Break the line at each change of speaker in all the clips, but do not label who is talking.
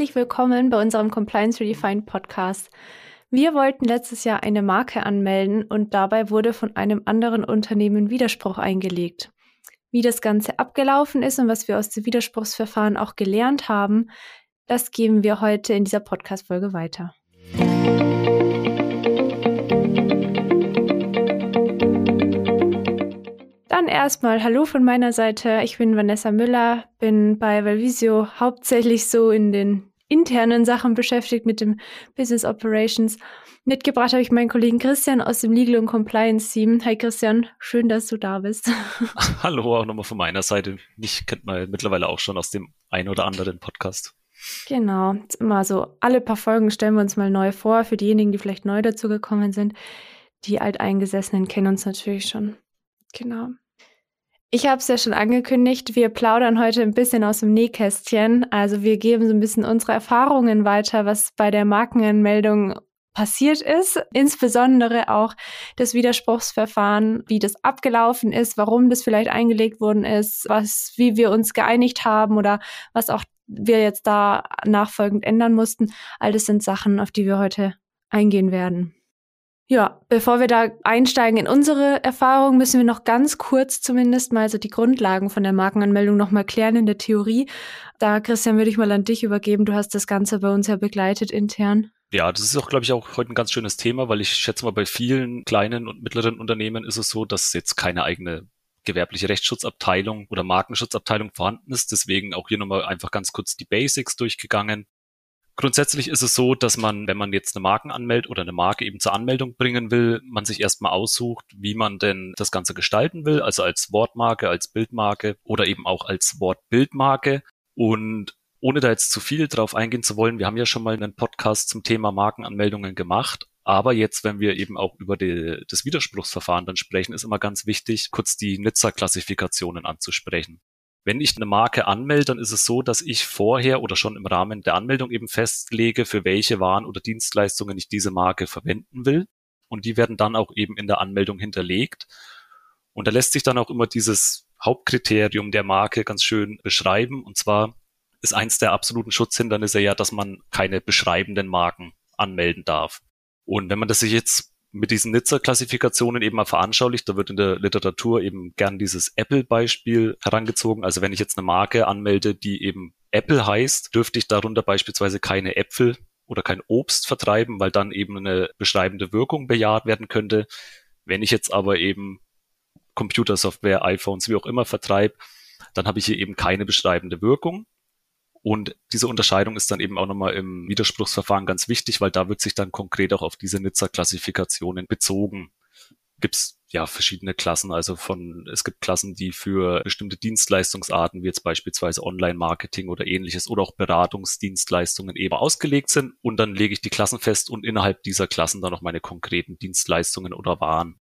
herzlich willkommen bei unserem Compliance Redefined Podcast. Wir wollten letztes Jahr eine Marke anmelden und dabei wurde von einem anderen Unternehmen Widerspruch eingelegt. Wie das Ganze abgelaufen ist und was wir aus dem Widerspruchsverfahren auch gelernt haben, das geben wir heute in dieser Podcast-Folge weiter. Dann erstmal Hallo von meiner Seite. Ich bin Vanessa Müller, bin bei Valvisio hauptsächlich so in den internen Sachen beschäftigt mit dem Business Operations. Mitgebracht habe ich meinen Kollegen Christian aus dem Legal und Compliance Team. Hi Christian, schön, dass du da bist.
Hallo auch nochmal von meiner Seite. Mich kennt man mittlerweile auch schon aus dem einen oder anderen Podcast.
Genau, immer so. Alle paar Folgen stellen wir uns mal neu vor. Für diejenigen, die vielleicht neu dazu gekommen sind. Die Alteingesessenen kennen uns natürlich schon. Genau. Ich habe es ja schon angekündigt, wir plaudern heute ein bisschen aus dem Nähkästchen. Also wir geben so ein bisschen unsere Erfahrungen weiter, was bei der Markenanmeldung passiert ist, insbesondere auch das Widerspruchsverfahren, wie das abgelaufen ist, warum das vielleicht eingelegt worden ist, was, wie wir uns geeinigt haben oder was auch wir jetzt da nachfolgend ändern mussten. All das sind Sachen, auf die wir heute eingehen werden. Ja, bevor wir da einsteigen in unsere Erfahrung, müssen wir noch ganz kurz zumindest mal so die Grundlagen von der Markenanmeldung nochmal klären in der Theorie. Da, Christian, würde ich mal an dich übergeben. Du hast das Ganze bei uns ja begleitet intern.
Ja, das ist auch, glaube ich, auch heute ein ganz schönes Thema, weil ich schätze mal, bei vielen kleinen und mittleren Unternehmen ist es so, dass jetzt keine eigene gewerbliche Rechtsschutzabteilung oder Markenschutzabteilung vorhanden ist. Deswegen auch hier nochmal einfach ganz kurz die Basics durchgegangen. Grundsätzlich ist es so, dass man, wenn man jetzt eine Marken anmeldet oder eine Marke eben zur Anmeldung bringen will, man sich erstmal aussucht, wie man denn das Ganze gestalten will, also als Wortmarke, als Bildmarke oder eben auch als Wortbildmarke. Und ohne da jetzt zu viel drauf eingehen zu wollen, wir haben ja schon mal einen Podcast zum Thema Markenanmeldungen gemacht. Aber jetzt, wenn wir eben auch über die, das Widerspruchsverfahren dann sprechen, ist immer ganz wichtig, kurz die Nizza-Klassifikationen anzusprechen. Wenn ich eine Marke anmelde, dann ist es so, dass ich vorher oder schon im Rahmen der Anmeldung eben festlege, für welche Waren oder Dienstleistungen ich diese Marke verwenden will. Und die werden dann auch eben in der Anmeldung hinterlegt. Und da lässt sich dann auch immer dieses Hauptkriterium der Marke ganz schön beschreiben. Und zwar ist eins der absoluten Schutzhindernisse ja, dass man keine beschreibenden Marken anmelden darf. Und wenn man das sich jetzt mit diesen Nizza-Klassifikationen eben mal veranschaulicht. Da wird in der Literatur eben gern dieses Apple-Beispiel herangezogen. Also wenn ich jetzt eine Marke anmelde, die eben Apple heißt, dürfte ich darunter beispielsweise keine Äpfel oder kein Obst vertreiben, weil dann eben eine beschreibende Wirkung bejaht werden könnte. Wenn ich jetzt aber eben Computersoftware, iPhones, wie auch immer vertreibe, dann habe ich hier eben keine beschreibende Wirkung. Und diese Unterscheidung ist dann eben auch nochmal im Widerspruchsverfahren ganz wichtig, weil da wird sich dann konkret auch auf diese Nizza-Klassifikationen bezogen. Gibt's ja verschiedene Klassen, also von, es gibt Klassen, die für bestimmte Dienstleistungsarten, wie jetzt beispielsweise Online-Marketing oder ähnliches oder auch Beratungsdienstleistungen eben ausgelegt sind. Und dann lege ich die Klassen fest und innerhalb dieser Klassen dann noch meine konkreten Dienstleistungen oder Waren.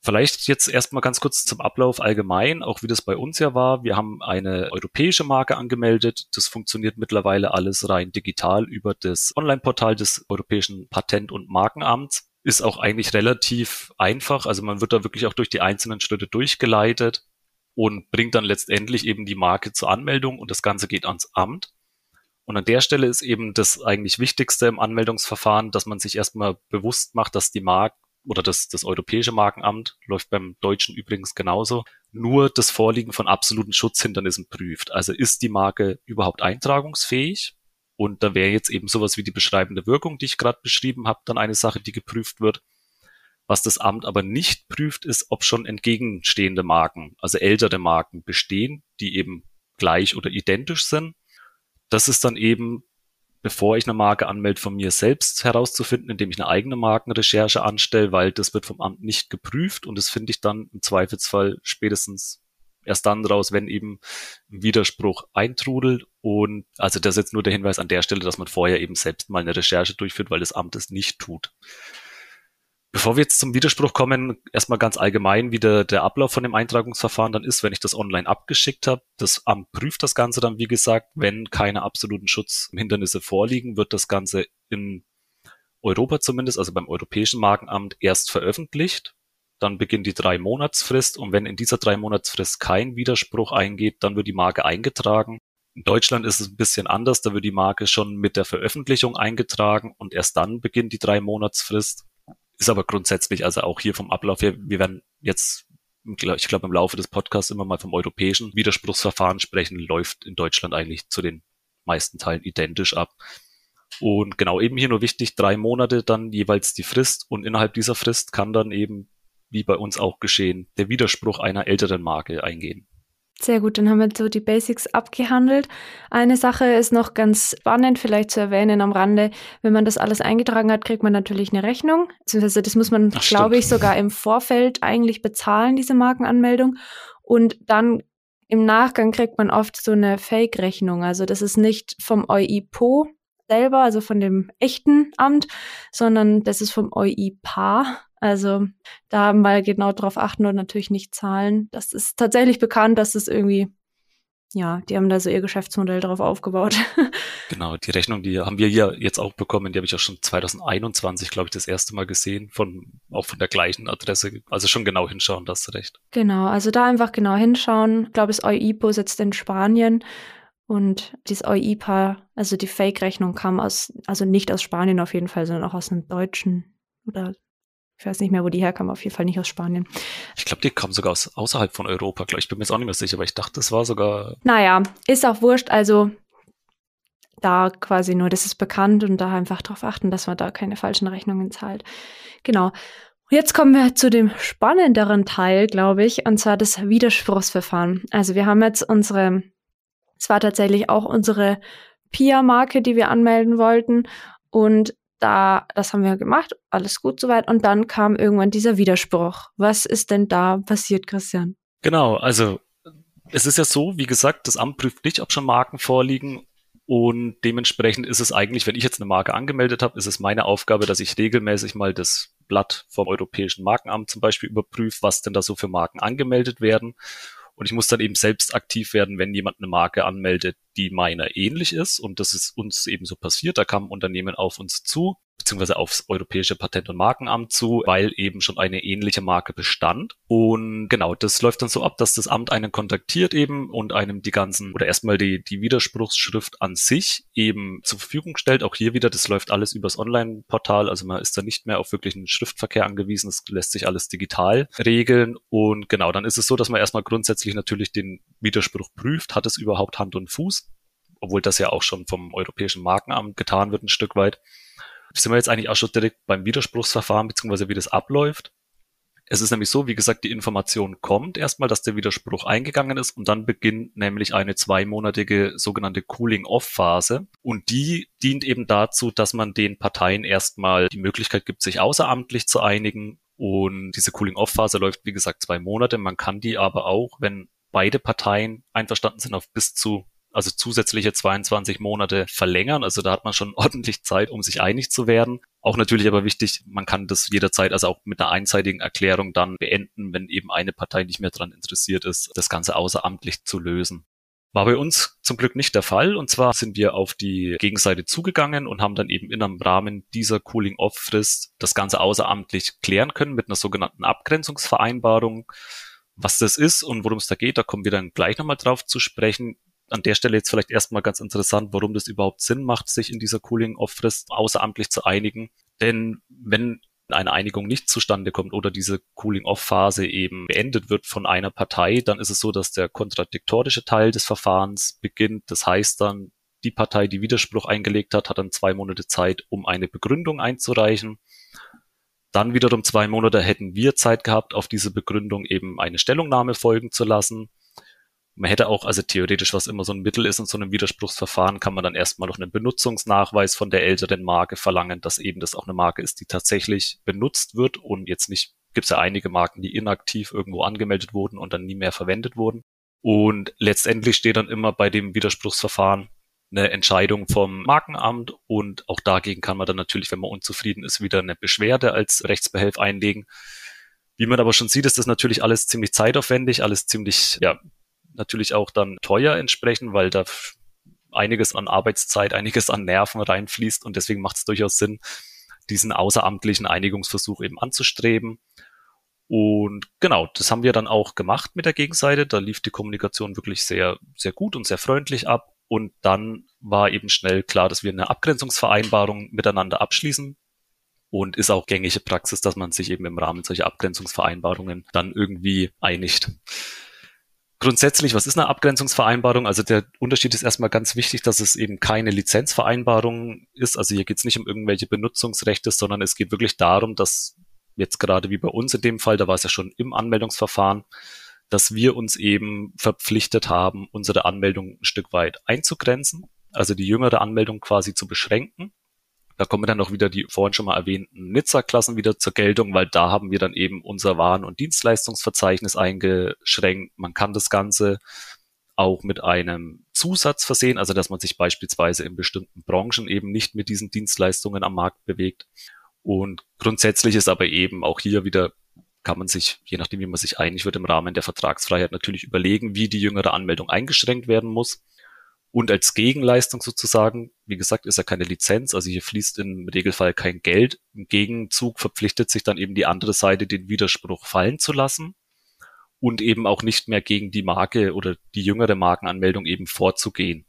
Vielleicht jetzt erstmal ganz kurz zum Ablauf allgemein, auch wie das bei uns ja war. Wir haben eine europäische Marke angemeldet. Das funktioniert mittlerweile alles rein digital über das Online-Portal des Europäischen Patent- und Markenamts. Ist auch eigentlich relativ einfach. Also man wird da wirklich auch durch die einzelnen Schritte durchgeleitet und bringt dann letztendlich eben die Marke zur Anmeldung und das Ganze geht ans Amt. Und an der Stelle ist eben das eigentlich Wichtigste im Anmeldungsverfahren, dass man sich erstmal bewusst macht, dass die Marke oder das, das Europäische Markenamt läuft beim Deutschen übrigens genauso, nur das Vorliegen von absoluten Schutzhindernissen prüft. Also ist die Marke überhaupt eintragungsfähig? Und da wäre jetzt eben sowas wie die beschreibende Wirkung, die ich gerade beschrieben habe, dann eine Sache, die geprüft wird. Was das Amt aber nicht prüft, ist, ob schon entgegenstehende Marken, also ältere Marken bestehen, die eben gleich oder identisch sind. Das ist dann eben bevor ich eine Marke anmelde, von mir selbst herauszufinden, indem ich eine eigene Markenrecherche anstelle, weil das wird vom Amt nicht geprüft und das finde ich dann im Zweifelsfall spätestens erst dann raus, wenn eben ein Widerspruch eintrudelt. Und also das ist jetzt nur der Hinweis an der Stelle, dass man vorher eben selbst mal eine Recherche durchführt, weil das Amt es nicht tut. Bevor wir jetzt zum Widerspruch kommen, erstmal ganz allgemein, wie der, der Ablauf von dem Eintragungsverfahren dann ist, wenn ich das online abgeschickt habe. Das Amt prüft das Ganze dann, wie gesagt, wenn keine absoluten Schutzhindernisse vorliegen, wird das Ganze in Europa zumindest, also beim Europäischen Markenamt, erst veröffentlicht. Dann beginnt die drei Monatsfrist und wenn in dieser drei Monatsfrist kein Widerspruch eingeht, dann wird die Marke eingetragen In Deutschland ist es ein bisschen anders, da wird die Marke schon mit der Veröffentlichung eingetragen und erst dann beginnt die drei Monatsfrist. Ist aber grundsätzlich, also auch hier vom Ablauf her, wir werden jetzt, ich glaube, im Laufe des Podcasts immer mal vom europäischen Widerspruchsverfahren sprechen, läuft in Deutschland eigentlich zu den meisten Teilen identisch ab. Und genau eben hier nur wichtig, drei Monate dann jeweils die Frist und innerhalb dieser Frist kann dann eben, wie bei uns auch geschehen, der Widerspruch einer älteren Marke eingehen.
Sehr gut, dann haben wir so die Basics abgehandelt. Eine Sache ist noch ganz spannend vielleicht zu erwähnen am Rande. Wenn man das alles eingetragen hat, kriegt man natürlich eine Rechnung. Beziehungsweise das muss man, glaube ich, sogar im Vorfeld eigentlich bezahlen, diese Markenanmeldung. Und dann im Nachgang kriegt man oft so eine Fake-Rechnung. Also das ist nicht vom EuIPO selber, also von dem echten Amt, sondern das ist vom EuIPA. Also da mal genau drauf achten und natürlich nicht zahlen. Das ist tatsächlich bekannt, dass es irgendwie, ja, die haben da so ihr Geschäftsmodell drauf aufgebaut.
Genau, die Rechnung, die haben wir hier jetzt auch bekommen, die habe ich auch schon 2021, glaube ich, das erste Mal gesehen, von auch von der gleichen Adresse. Also schon genau hinschauen, das hast du recht.
Genau, also da einfach genau hinschauen. Ich glaube, das EUIPO sitzt in Spanien. Und dieses EUIPA, also die Fake-Rechnung kam aus, also nicht aus Spanien auf jeden Fall, sondern auch aus einem deutschen oder ich weiß nicht mehr, wo die herkam, auf jeden Fall nicht aus Spanien.
Ich glaube, die kam sogar aus außerhalb von Europa, glaube ich. bin mir jetzt auch nicht mehr sicher, aber ich dachte, das war sogar.
Naja, ist auch wurscht. Also da quasi nur, das ist bekannt und da einfach darauf achten, dass man da keine falschen Rechnungen zahlt. Genau. Jetzt kommen wir zu dem spannenderen Teil, glaube ich, und zwar das Widerspruchsverfahren. Also wir haben jetzt unsere, es war tatsächlich auch unsere PIA-Marke, die wir anmelden wollten. Und da, das haben wir gemacht, alles gut soweit. Und dann kam irgendwann dieser Widerspruch. Was ist denn da passiert, Christian?
Genau, also es ist ja so, wie gesagt, das Amt prüft nicht, ob schon Marken vorliegen. Und dementsprechend ist es eigentlich, wenn ich jetzt eine Marke angemeldet habe, ist es meine Aufgabe, dass ich regelmäßig mal das Blatt vom Europäischen Markenamt zum Beispiel überprüfe, was denn da so für Marken angemeldet werden. Und ich muss dann eben selbst aktiv werden, wenn jemand eine Marke anmeldet, die meiner ähnlich ist. Und das ist uns eben so passiert. Da kam ein Unternehmen auf uns zu beziehungsweise aufs Europäische Patent- und Markenamt zu, weil eben schon eine ähnliche Marke bestand. Und genau, das läuft dann so ab, dass das Amt einen kontaktiert eben und einem die ganzen oder erstmal die, die Widerspruchsschrift an sich eben zur Verfügung stellt. Auch hier wieder, das läuft alles übers Online-Portal, also man ist da nicht mehr auf wirklichen Schriftverkehr angewiesen, es lässt sich alles digital regeln. Und genau, dann ist es so, dass man erstmal grundsätzlich natürlich den Widerspruch prüft, hat es überhaupt Hand und Fuß? obwohl das ja auch schon vom Europäischen Markenamt getan wird ein Stück weit sind wir jetzt eigentlich auch schon direkt beim Widerspruchsverfahren, beziehungsweise wie das abläuft. Es ist nämlich so, wie gesagt, die Information kommt erstmal, dass der Widerspruch eingegangen ist und dann beginnt nämlich eine zweimonatige sogenannte Cooling-Off-Phase. Und die dient eben dazu, dass man den Parteien erstmal die Möglichkeit gibt, sich außeramtlich zu einigen. Und diese Cooling-Off-Phase läuft, wie gesagt, zwei Monate. Man kann die aber auch, wenn beide Parteien einverstanden sind, auf bis zu also zusätzliche 22 Monate verlängern. Also da hat man schon ordentlich Zeit, um sich einig zu werden. Auch natürlich aber wichtig, man kann das jederzeit, also auch mit einer einseitigen Erklärung dann beenden, wenn eben eine Partei nicht mehr daran interessiert ist, das Ganze außeramtlich zu lösen. War bei uns zum Glück nicht der Fall. Und zwar sind wir auf die Gegenseite zugegangen und haben dann eben in einem Rahmen dieser Cooling-Off-Frist das Ganze außeramtlich klären können mit einer sogenannten Abgrenzungsvereinbarung. Was das ist und worum es da geht, da kommen wir dann gleich nochmal drauf zu sprechen an der Stelle jetzt vielleicht erstmal ganz interessant, warum das überhaupt Sinn macht, sich in dieser Cooling-Off-Frist außeramtlich zu einigen. Denn wenn eine Einigung nicht zustande kommt oder diese Cooling-Off-Phase eben beendet wird von einer Partei, dann ist es so, dass der kontradiktorische Teil des Verfahrens beginnt. Das heißt dann, die Partei, die Widerspruch eingelegt hat, hat dann zwei Monate Zeit, um eine Begründung einzureichen. Dann wiederum zwei Monate hätten wir Zeit gehabt, auf diese Begründung eben eine Stellungnahme folgen zu lassen. Man hätte auch, also theoretisch, was immer so ein Mittel ist in so einem Widerspruchsverfahren, kann man dann erstmal noch einen Benutzungsnachweis von der älteren Marke verlangen, dass eben das auch eine Marke ist, die tatsächlich benutzt wird und jetzt nicht, gibt es ja einige Marken, die inaktiv irgendwo angemeldet wurden und dann nie mehr verwendet wurden. Und letztendlich steht dann immer bei dem Widerspruchsverfahren eine Entscheidung vom Markenamt und auch dagegen kann man dann natürlich, wenn man unzufrieden ist, wieder eine Beschwerde als Rechtsbehelf einlegen. Wie man aber schon sieht, ist das natürlich alles ziemlich zeitaufwendig, alles ziemlich ja, natürlich auch dann teuer entsprechen, weil da einiges an Arbeitszeit, einiges an Nerven reinfließt und deswegen macht es durchaus Sinn, diesen außeramtlichen Einigungsversuch eben anzustreben. Und genau, das haben wir dann auch gemacht mit der Gegenseite. Da lief die Kommunikation wirklich sehr, sehr gut und sehr freundlich ab. Und dann war eben schnell klar, dass wir eine Abgrenzungsvereinbarung miteinander abschließen. Und ist auch gängige Praxis, dass man sich eben im Rahmen solcher Abgrenzungsvereinbarungen dann irgendwie einigt. Grundsätzlich, was ist eine Abgrenzungsvereinbarung? Also der Unterschied ist erstmal ganz wichtig, dass es eben keine Lizenzvereinbarung ist. Also hier geht es nicht um irgendwelche Benutzungsrechte, sondern es geht wirklich darum, dass jetzt gerade wie bei uns in dem Fall, da war es ja schon im Anmeldungsverfahren, dass wir uns eben verpflichtet haben, unsere Anmeldung ein Stück weit einzugrenzen, also die jüngere Anmeldung quasi zu beschränken. Da kommen dann auch wieder die vorhin schon mal erwähnten Nizza-Klassen wieder zur Geltung, weil da haben wir dann eben unser Waren- und Dienstleistungsverzeichnis eingeschränkt. Man kann das Ganze auch mit einem Zusatz versehen, also dass man sich beispielsweise in bestimmten Branchen eben nicht mit diesen Dienstleistungen am Markt bewegt. Und grundsätzlich ist aber eben auch hier wieder kann man sich, je nachdem, wie man sich einig wird, im Rahmen der Vertragsfreiheit natürlich überlegen, wie die jüngere Anmeldung eingeschränkt werden muss. Und als Gegenleistung sozusagen, wie gesagt, ist ja keine Lizenz, also hier fließt im Regelfall kein Geld. Im Gegenzug verpflichtet sich dann eben die andere Seite, den Widerspruch fallen zu lassen und eben auch nicht mehr gegen die Marke oder die jüngere Markenanmeldung eben vorzugehen.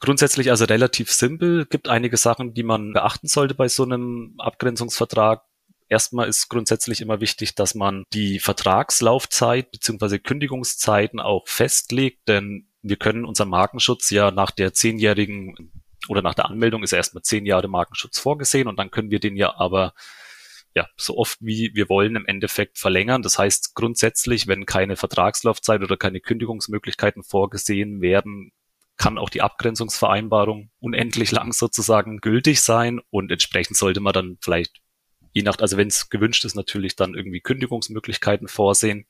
Grundsätzlich also relativ simpel, gibt einige Sachen, die man beachten sollte bei so einem Abgrenzungsvertrag. Erstmal ist grundsätzlich immer wichtig, dass man die Vertragslaufzeit beziehungsweise Kündigungszeiten auch festlegt, denn wir können unseren Markenschutz ja nach der zehnjährigen oder nach der Anmeldung ist erstmal zehn Jahre Markenschutz vorgesehen und dann können wir den ja aber ja, so oft wie wir wollen im Endeffekt verlängern. Das heißt grundsätzlich, wenn keine Vertragslaufzeit oder keine Kündigungsmöglichkeiten vorgesehen werden, kann auch die Abgrenzungsvereinbarung unendlich lang sozusagen gültig sein und entsprechend sollte man dann vielleicht je nach, also wenn es gewünscht ist, natürlich dann irgendwie Kündigungsmöglichkeiten vorsehen.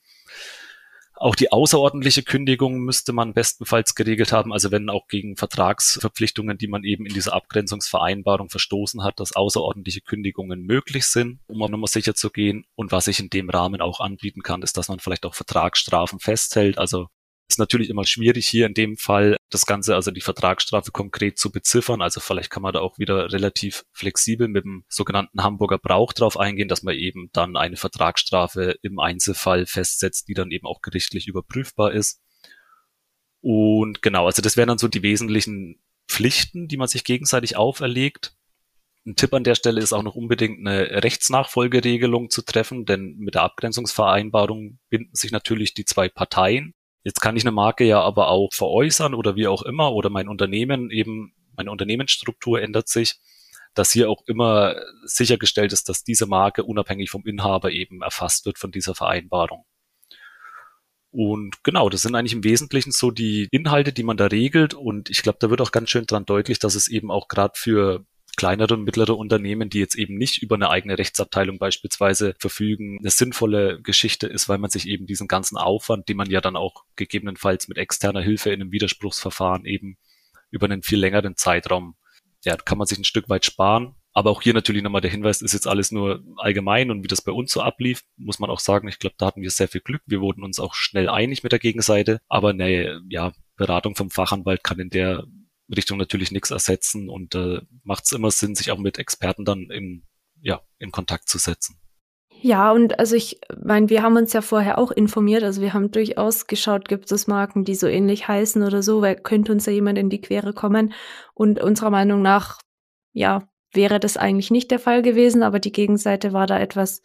Auch die außerordentliche Kündigung müsste man bestenfalls geregelt haben. Also wenn auch gegen Vertragsverpflichtungen, die man eben in dieser Abgrenzungsvereinbarung verstoßen hat, dass außerordentliche Kündigungen möglich sind, um auf Nummer sicher zu gehen. Und was ich in dem Rahmen auch anbieten kann, ist, dass man vielleicht auch Vertragsstrafen festhält. Also ist natürlich immer schwierig hier in dem Fall das Ganze, also die Vertragsstrafe konkret zu beziffern. Also vielleicht kann man da auch wieder relativ flexibel mit dem sogenannten Hamburger Brauch drauf eingehen, dass man eben dann eine Vertragsstrafe im Einzelfall festsetzt, die dann eben auch gerichtlich überprüfbar ist. Und genau, also das wären dann so die wesentlichen Pflichten, die man sich gegenseitig auferlegt. Ein Tipp an der Stelle ist auch noch unbedingt eine Rechtsnachfolgeregelung zu treffen, denn mit der Abgrenzungsvereinbarung binden sich natürlich die zwei Parteien Jetzt kann ich eine Marke ja aber auch veräußern oder wie auch immer oder mein Unternehmen eben, meine Unternehmensstruktur ändert sich, dass hier auch immer sichergestellt ist, dass diese Marke unabhängig vom Inhaber eben erfasst wird von dieser Vereinbarung. Und genau, das sind eigentlich im Wesentlichen so die Inhalte, die man da regelt. Und ich glaube, da wird auch ganz schön dran deutlich, dass es eben auch gerade für kleinere und mittlere Unternehmen, die jetzt eben nicht über eine eigene Rechtsabteilung beispielsweise verfügen, eine sinnvolle Geschichte ist, weil man sich eben diesen ganzen Aufwand, den man ja dann auch gegebenenfalls mit externer Hilfe in einem Widerspruchsverfahren eben über einen viel längeren Zeitraum, ja, kann man sich ein Stück weit sparen. Aber auch hier natürlich nochmal der Hinweis, ist jetzt alles nur allgemein und wie das bei uns so ablief, muss man auch sagen, ich glaube, da hatten wir sehr viel Glück. Wir wurden uns auch schnell einig mit der Gegenseite. Aber eine ja, Beratung vom Fachanwalt kann in der Richtung natürlich nichts ersetzen. Und äh, macht es immer Sinn, sich auch mit Experten dann in, ja, in Kontakt zu setzen.
Ja, und also ich meine, wir haben uns ja vorher auch informiert, also wir haben durchaus geschaut, gibt es Marken, die so ähnlich heißen oder so, weil könnte uns ja jemand in die Quere kommen. Und unserer Meinung nach, ja, wäre das eigentlich nicht der Fall gewesen, aber die Gegenseite war da etwas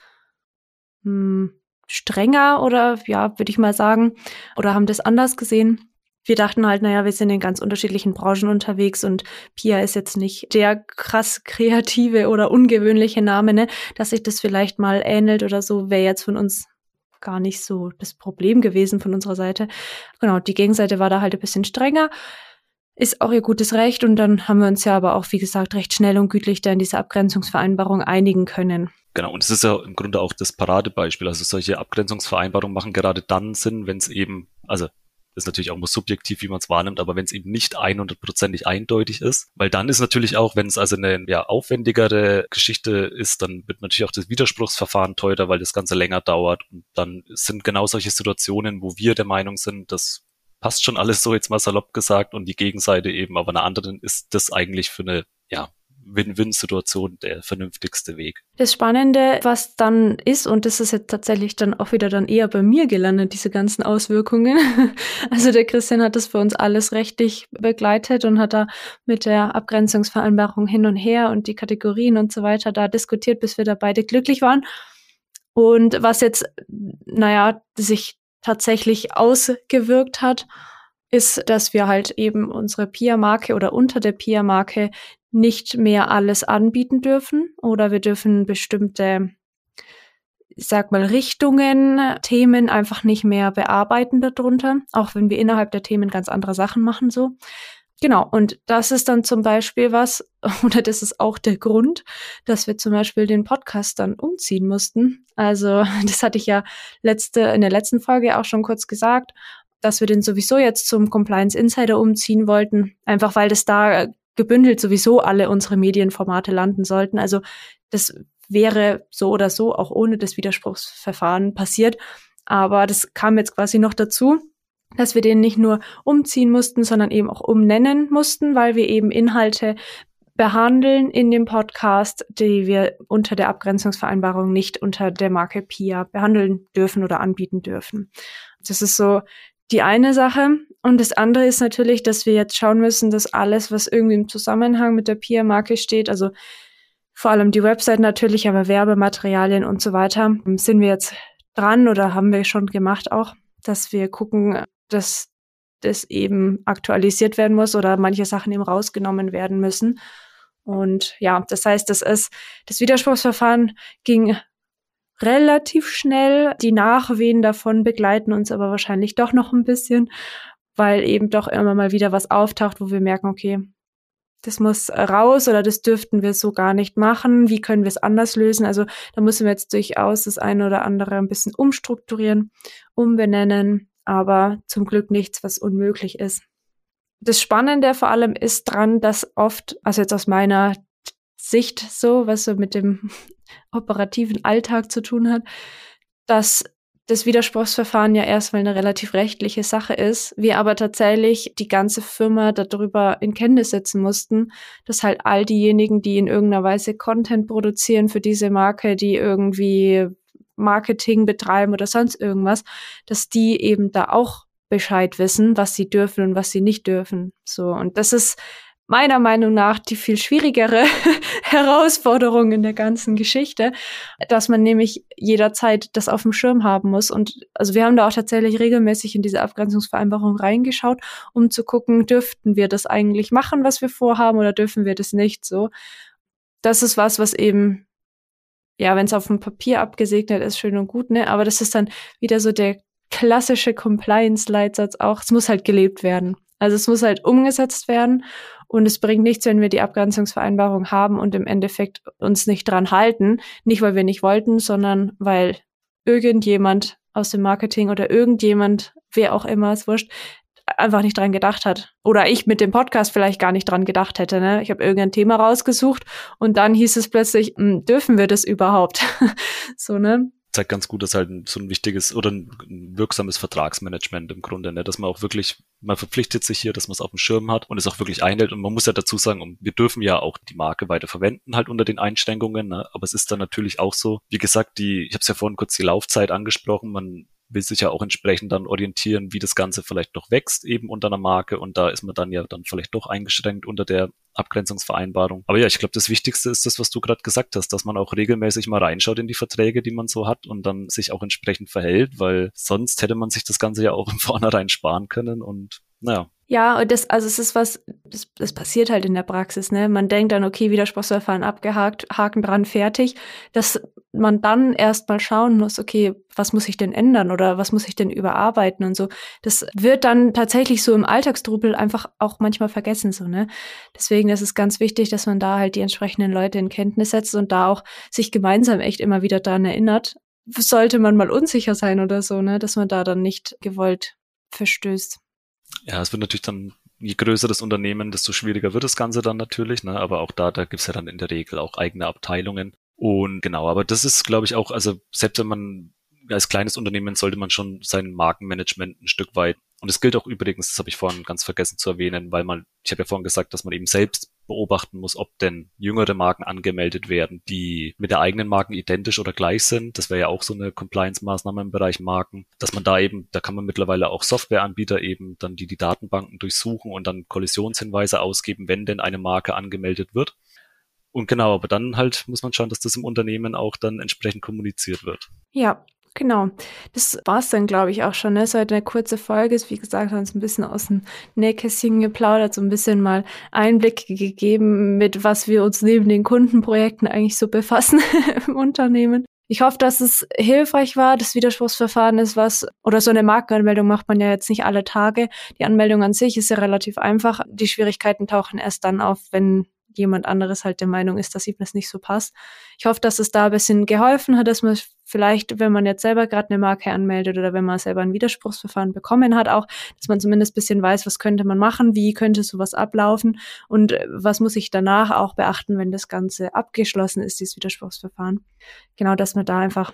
hm, strenger oder ja, würde ich mal sagen, oder haben das anders gesehen wir dachten halt, naja, wir sind in ganz unterschiedlichen Branchen unterwegs und Pia ist jetzt nicht der krass kreative oder ungewöhnliche Name, ne? Dass sich das vielleicht mal ähnelt oder so, wäre jetzt von uns gar nicht so das Problem gewesen von unserer Seite. Genau, die Gegenseite war da halt ein bisschen strenger. Ist auch ihr gutes Recht und dann haben wir uns ja aber auch, wie gesagt, recht schnell und gütlich da in diese Abgrenzungsvereinbarung einigen können.
Genau, und es ist ja im Grunde auch das Paradebeispiel. Also solche Abgrenzungsvereinbarungen machen gerade dann Sinn, wenn es eben, also ist natürlich auch immer subjektiv, wie man es wahrnimmt, aber wenn es eben nicht 100%ig eindeutig ist, weil dann ist natürlich auch, wenn es also eine ja, aufwendigere Geschichte ist, dann wird natürlich auch das Widerspruchsverfahren teurer, weil das Ganze länger dauert. Und dann sind genau solche Situationen, wo wir der Meinung sind, das passt schon alles so jetzt mal salopp gesagt und die Gegenseite eben aber eine andere ist das eigentlich für eine Win-Win-Situation der vernünftigste Weg.
Das Spannende, was dann ist, und das ist jetzt tatsächlich dann auch wieder dann eher bei mir gelandet, diese ganzen Auswirkungen. Also der Christian hat das für uns alles rechtlich begleitet und hat da mit der Abgrenzungsvereinbarung hin und her und die Kategorien und so weiter da diskutiert, bis wir da beide glücklich waren. Und was jetzt, naja, sich tatsächlich ausgewirkt hat, ist, dass wir halt eben unsere PIA-Marke oder unter der PIA-Marke nicht mehr alles anbieten dürfen oder wir dürfen bestimmte, ich sag mal, Richtungen, Themen einfach nicht mehr bearbeiten darunter, auch wenn wir innerhalb der Themen ganz andere Sachen machen so. Genau, und das ist dann zum Beispiel was, oder das ist auch der Grund, dass wir zum Beispiel den Podcast dann umziehen mussten. Also, das hatte ich ja letzte, in der letzten Folge auch schon kurz gesagt dass wir den sowieso jetzt zum Compliance Insider umziehen wollten, einfach weil das da gebündelt sowieso alle unsere Medienformate landen sollten. Also das wäre so oder so auch ohne das Widerspruchsverfahren passiert. Aber das kam jetzt quasi noch dazu, dass wir den nicht nur umziehen mussten, sondern eben auch umnennen mussten, weil wir eben Inhalte behandeln in dem Podcast, die wir unter der Abgrenzungsvereinbarung nicht unter der Marke PIA behandeln dürfen oder anbieten dürfen. Das ist so die eine Sache. Und das andere ist natürlich, dass wir jetzt schauen müssen, dass alles, was irgendwie im Zusammenhang mit der PIA-Marke steht, also vor allem die Website natürlich, aber Werbematerialien und so weiter, sind wir jetzt dran oder haben wir schon gemacht auch, dass wir gucken, dass das eben aktualisiert werden muss oder manche Sachen eben rausgenommen werden müssen. Und ja, das heißt, das ist, das Widerspruchsverfahren ging relativ schnell. Die Nachwehen davon begleiten uns aber wahrscheinlich doch noch ein bisschen, weil eben doch immer mal wieder was auftaucht, wo wir merken, okay, das muss raus oder das dürften wir so gar nicht machen. Wie können wir es anders lösen? Also da müssen wir jetzt durchaus das eine oder andere ein bisschen umstrukturieren, umbenennen, aber zum Glück nichts, was unmöglich ist. Das Spannende vor allem ist dran, dass oft, also jetzt aus meiner Sicht so, was so mit dem operativen Alltag zu tun hat, dass das Widerspruchsverfahren ja erstmal eine relativ rechtliche Sache ist, wir aber tatsächlich die ganze Firma darüber in Kenntnis setzen mussten, dass halt all diejenigen, die in irgendeiner Weise Content produzieren für diese Marke, die irgendwie Marketing betreiben oder sonst irgendwas, dass die eben da auch Bescheid wissen, was sie dürfen und was sie nicht dürfen. So. Und das ist meiner Meinung nach die viel schwierigere Herausforderung in der ganzen Geschichte, dass man nämlich jederzeit das auf dem Schirm haben muss. Und also wir haben da auch tatsächlich regelmäßig in diese Abgrenzungsvereinbarung reingeschaut, um zu gucken, dürften wir das eigentlich machen, was wir vorhaben, oder dürfen wir das nicht so. Das ist was, was eben, ja, wenn es auf dem Papier abgesegnet ist, schön und gut, ne? Aber das ist dann wieder so der klassische Compliance-Leitsatz auch. Es muss halt gelebt werden. Also es muss halt umgesetzt werden und es bringt nichts, wenn wir die Abgrenzungsvereinbarung haben und im Endeffekt uns nicht dran halten. Nicht, weil wir nicht wollten, sondern weil irgendjemand aus dem Marketing oder irgendjemand, wer auch immer, es wurscht, einfach nicht dran gedacht hat. Oder ich mit dem Podcast vielleicht gar nicht dran gedacht hätte. Ne? Ich habe irgendein Thema rausgesucht und dann hieß es plötzlich, hm, dürfen wir das überhaupt? so, ne?
Zeigt ganz gut, dass halt so ein wichtiges oder ein wirksames Vertragsmanagement im Grunde, ne? dass man auch wirklich, man verpflichtet sich hier, dass man es auf dem Schirm hat und es auch wirklich einhält. Und man muss ja dazu sagen, wir dürfen ja auch die Marke weiter verwenden, halt unter den Einschränkungen. Ne? Aber es ist dann natürlich auch so, wie gesagt, die, ich habe es ja vorhin kurz die Laufzeit angesprochen, man will sich ja auch entsprechend dann orientieren, wie das Ganze vielleicht noch wächst, eben unter einer Marke. Und da ist man dann ja dann vielleicht doch eingeschränkt unter der Abgrenzungsvereinbarung. Aber ja, ich glaube, das Wichtigste ist das, was du gerade gesagt hast, dass man auch regelmäßig mal reinschaut in die Verträge, die man so hat und dann sich auch entsprechend verhält, weil sonst hätte man sich das Ganze ja auch im Vornherein sparen können und naja,
ja, und das, also es ist was, das, das passiert halt in der Praxis, ne? Man denkt dann, okay, Widerspruchsverfahren abgehakt, Haken dran, fertig, dass man dann erstmal schauen muss, okay, was muss ich denn ändern oder was muss ich denn überarbeiten und so. Das wird dann tatsächlich so im Alltagstrubel einfach auch manchmal vergessen, so, ne? Deswegen ist es ganz wichtig, dass man da halt die entsprechenden Leute in Kenntnis setzt und da auch sich gemeinsam echt immer wieder dran erinnert. Sollte man mal unsicher sein oder so, ne? Dass man da dann nicht gewollt verstößt.
Ja, es wird natürlich dann, je größer das Unternehmen, desto schwieriger wird das Ganze dann natürlich, ne? aber auch da, da gibt's ja dann in der Regel auch eigene Abteilungen. Und genau, aber das ist, glaube ich, auch, also selbst wenn man als kleines Unternehmen sollte man schon sein Markenmanagement ein Stück weit und es gilt auch übrigens, das habe ich vorhin ganz vergessen zu erwähnen, weil man, ich habe ja vorhin gesagt, dass man eben selbst beobachten muss, ob denn jüngere Marken angemeldet werden, die mit der eigenen Marken identisch oder gleich sind. Das wäre ja auch so eine Compliance-Maßnahme im Bereich Marken, dass man da eben, da kann man mittlerweile auch Softwareanbieter eben dann die die Datenbanken durchsuchen und dann Kollisionshinweise ausgeben, wenn denn eine Marke angemeldet wird. Und genau, aber dann halt muss man schauen, dass das im Unternehmen auch dann entsprechend kommuniziert wird.
Ja, Genau, das war's dann, glaube ich, auch schon. Ne? Es heute eine kurze Folge ist, wie gesagt, haben uns ein bisschen aus dem Nähkästchen geplaudert, so ein bisschen mal Einblicke gegeben, mit was wir uns neben den Kundenprojekten eigentlich so befassen im Unternehmen. Ich hoffe, dass es hilfreich war. Das Widerspruchsverfahren ist was, oder so eine Markenanmeldung macht man ja jetzt nicht alle Tage. Die Anmeldung an sich ist ja relativ einfach. Die Schwierigkeiten tauchen erst dann auf, wenn jemand anderes halt der Meinung ist, dass ihm das nicht so passt. Ich hoffe, dass es da ein bisschen geholfen hat, dass man vielleicht, wenn man jetzt selber gerade eine Marke anmeldet oder wenn man selber ein Widerspruchsverfahren bekommen hat, auch, dass man zumindest ein bisschen weiß, was könnte man machen, wie könnte sowas ablaufen und äh, was muss ich danach auch beachten, wenn das Ganze abgeschlossen ist, dieses Widerspruchsverfahren. Genau, dass wir da einfach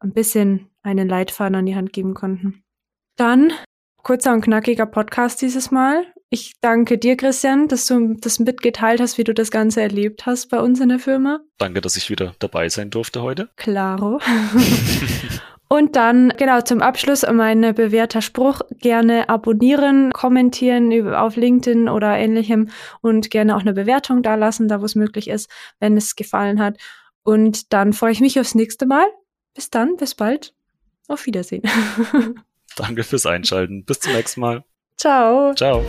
ein bisschen einen Leitfaden an die Hand geben konnten. Dann kurzer und knackiger Podcast dieses Mal. Ich danke dir, Christian, dass du das mitgeteilt hast, wie du das Ganze erlebt hast bei uns in der Firma.
Danke, dass ich wieder dabei sein durfte heute.
Claro. Und dann, genau, zum Abschluss mein bewährter Spruch. Gerne abonnieren, kommentieren auf LinkedIn oder ähnlichem und gerne auch eine Bewertung dalassen, da wo es möglich ist, wenn es gefallen hat. Und dann freue ich mich aufs nächste Mal. Bis dann, bis bald. Auf Wiedersehen.
Danke fürs Einschalten. Bis zum nächsten Mal.
Ciao.
Ciao.